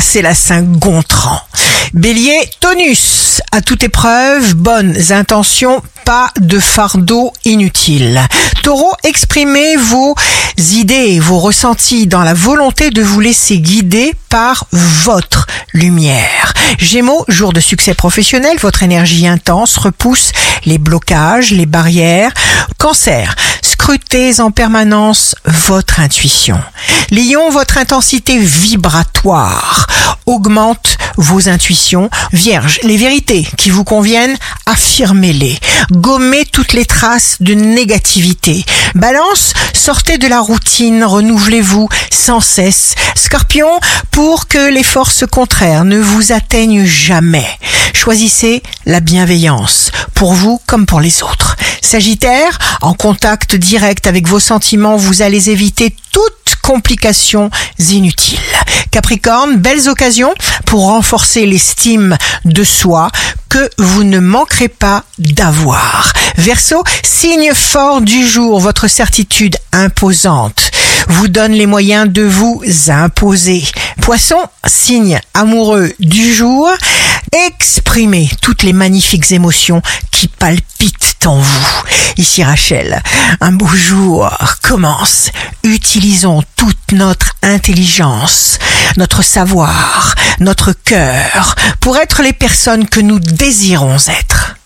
c'est la Saint-Gontran. Bélier, tonus, à toute épreuve, bonnes intentions, pas de fardeau inutile. Taureau, exprimez vos idées, vos ressentis dans la volonté de vous laisser guider par votre lumière. Gémeaux, jour de succès professionnel, votre énergie intense repousse les blocages, les barrières. Cancer, scrutez en permanence votre intuition. Lion, votre intensité vibratoire augmente vos intuitions. Vierge, les vérités qui vous conviennent, affirmez-les. Gommez toutes les traces de négativité. Balance, sortez de la routine, renouvelez-vous sans cesse. Scorpion, pour que les forces contraires ne vous atteignent jamais. Choisissez la bienveillance, pour vous comme pour les autres. Sagittaire, en contact direct avec vos sentiments, vous allez éviter toute complications inutiles. Capricorne, belles occasions pour renforcer l'estime de soi que vous ne manquerez pas d'avoir. Verseau, signe fort du jour, votre certitude imposante vous donne les moyens de vous imposer. Poisson, signe amoureux du jour, exprimez toutes les magnifiques émotions qui palpitent en vous. Ici Rachel, un beau jour commence. Utilisons toute notre intelligence, notre savoir, notre cœur pour être les personnes que nous désirons être.